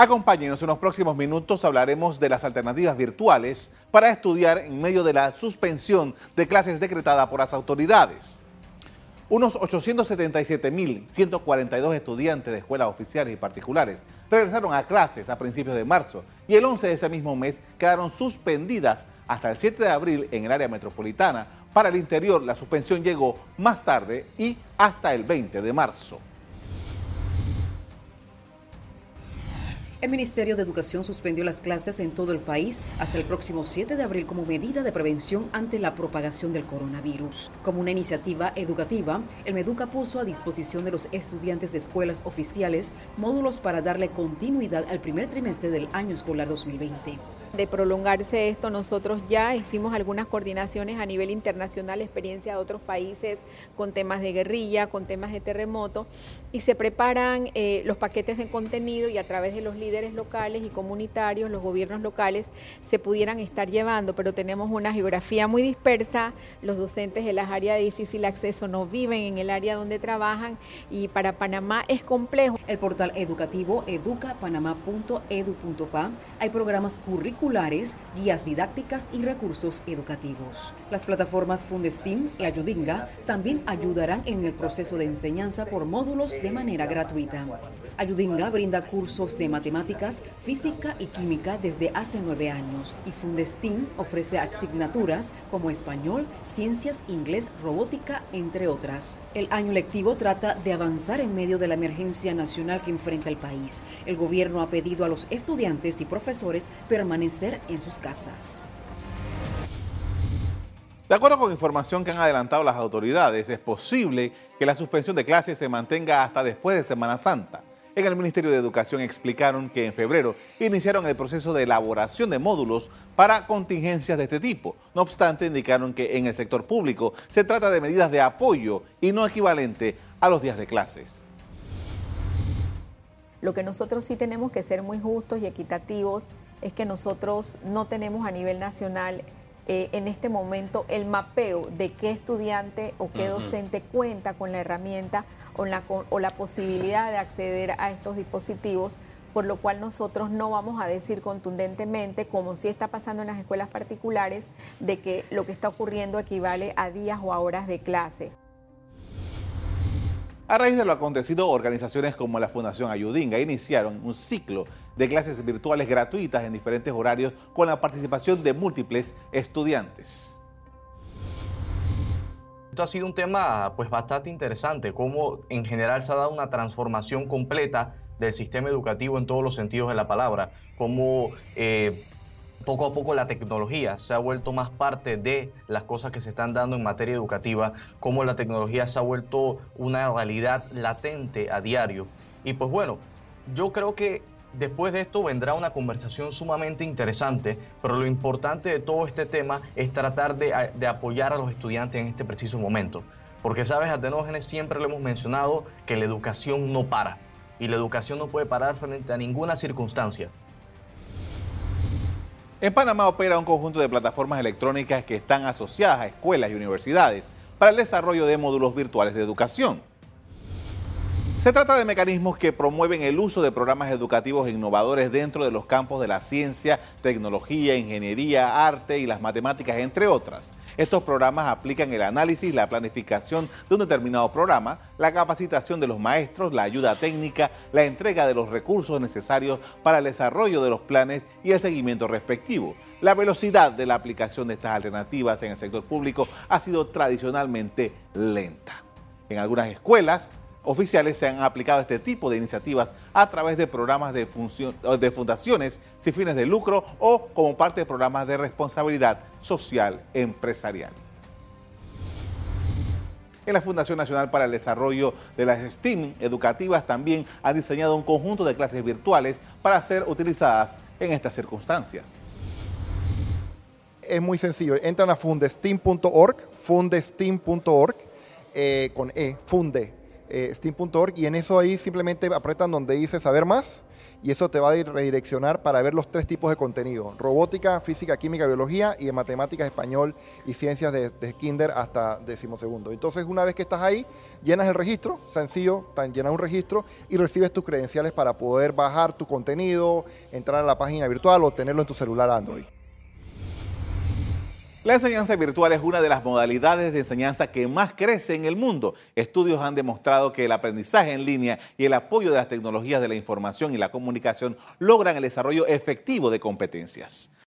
Acompáñenos en los próximos minutos, hablaremos de las alternativas virtuales para estudiar en medio de la suspensión de clases decretada por las autoridades. Unos 877.142 estudiantes de escuelas oficiales y particulares regresaron a clases a principios de marzo y el 11 de ese mismo mes quedaron suspendidas hasta el 7 de abril en el área metropolitana. Para el interior la suspensión llegó más tarde y hasta el 20 de marzo. El Ministerio de Educación suspendió las clases en todo el país hasta el próximo 7 de abril como medida de prevención ante la propagación del coronavirus. Como una iniciativa educativa, el Meduca puso a disposición de los estudiantes de escuelas oficiales módulos para darle continuidad al primer trimestre del año escolar 2020 de prolongarse esto, nosotros ya hicimos algunas coordinaciones a nivel internacional, experiencia de otros países con temas de guerrilla, con temas de terremoto, y se preparan eh, los paquetes de contenido y a través de los líderes locales y comunitarios, los gobiernos locales, se pudieran estar llevando, pero tenemos una geografía muy dispersa, los docentes de las áreas de difícil acceso no viven en el área donde trabajan y para Panamá es complejo. El portal educativo educapanamá.edu.pa hay programas curriculares guías didácticas y recursos educativos. Las plataformas Fundestim y Ayudinga también ayudarán en el proceso de enseñanza por módulos de manera gratuita. Ayudinga brinda cursos de matemáticas, física y química desde hace nueve años y Fundestim ofrece asignaturas como español, ciencias, inglés, robótica, entre otras. El año lectivo trata de avanzar en medio de la emergencia nacional que enfrenta el país. El gobierno ha pedido a los estudiantes y profesores permanecer en sus casas. De acuerdo con información que han adelantado las autoridades, es posible que la suspensión de clases se mantenga hasta después de Semana Santa. En el Ministerio de Educación explicaron que en febrero iniciaron el proceso de elaboración de módulos para contingencias de este tipo. No obstante, indicaron que en el sector público se trata de medidas de apoyo y no equivalente a los días de clases. Lo que nosotros sí tenemos que ser muy justos y equitativos es que nosotros no tenemos a nivel nacional eh, en este momento el mapeo de qué estudiante o qué docente cuenta con la herramienta o la, o la posibilidad de acceder a estos dispositivos por lo cual nosotros no vamos a decir contundentemente, como si está pasando en las escuelas particulares, de que lo que está ocurriendo equivale a días o a horas de clase. A raíz de lo acontecido, organizaciones como la Fundación Ayudinga iniciaron un ciclo de clases virtuales gratuitas en diferentes horarios con la participación de múltiples estudiantes. Esto ha sido un tema pues bastante interesante, cómo en general se ha dado una transformación completa del sistema educativo en todos los sentidos de la palabra, cómo eh, poco a poco la tecnología se ha vuelto más parte de las cosas que se están dando en materia educativa, cómo la tecnología se ha vuelto una realidad latente a diario. Y pues bueno, yo creo que después de esto vendrá una conversación sumamente interesante, pero lo importante de todo este tema es tratar de, apoyar a los estudiantes en este preciso momento. Porque, sabes, a Tenógenes siempre le hemos mencionado que la educación no para. Y la educación no puede parar frente a ninguna circunstancia. En Panamá opera un conjunto de plataformas electrónicas que están asociadas a escuelas y universidades para el desarrollo de módulos virtuales de educación. Se trata de mecanismos que promueven el uso de programas educativos innovadores dentro de los campos de la ciencia, tecnología, ingeniería, arte y las matemáticas, entre otras. Estos programas aplican el análisis, la planificación de un determinado programa, la capacitación de los maestros, la ayuda técnica, la entrega de los recursos necesarios para el desarrollo de los planes y el seguimiento respectivo. La velocidad de la aplicación de estas alternativas en el sector público ha sido tradicionalmente lenta. En algunas escuelas, oficiales se han aplicado este tipo de iniciativas a través de programas de, fundaciones sin fines de lucro o como parte de programas de responsabilidad social empresarial. En la Fundación Nacional para el Desarrollo de las STEAM educativas también han diseñado un conjunto de clases virtuales para ser utilizadas en estas circunstancias. Es muy sencillo, entran a fundesteam.org, fundesteam.org, eh, con E, funde, eh, steam.org y en eso ahí simplemente apretan donde dice saber más y eso te va a redireccionar para ver los tres tipos de contenido, robótica, física, química, biología y en matemáticas, español y ciencias de, kinder hasta decimosegundo. Entonces una vez que estás ahí, llenas el registro, sencillo, llenas un registro y recibes tus credenciales para poder bajar tu contenido, entrar a la página virtual o tenerlo en tu celular Android. La enseñanza virtual es una de las modalidades de enseñanza que más crece en el mundo. Estudios han demostrado que el aprendizaje en línea y el apoyo de las tecnologías de la información y la comunicación logran el desarrollo efectivo de competencias.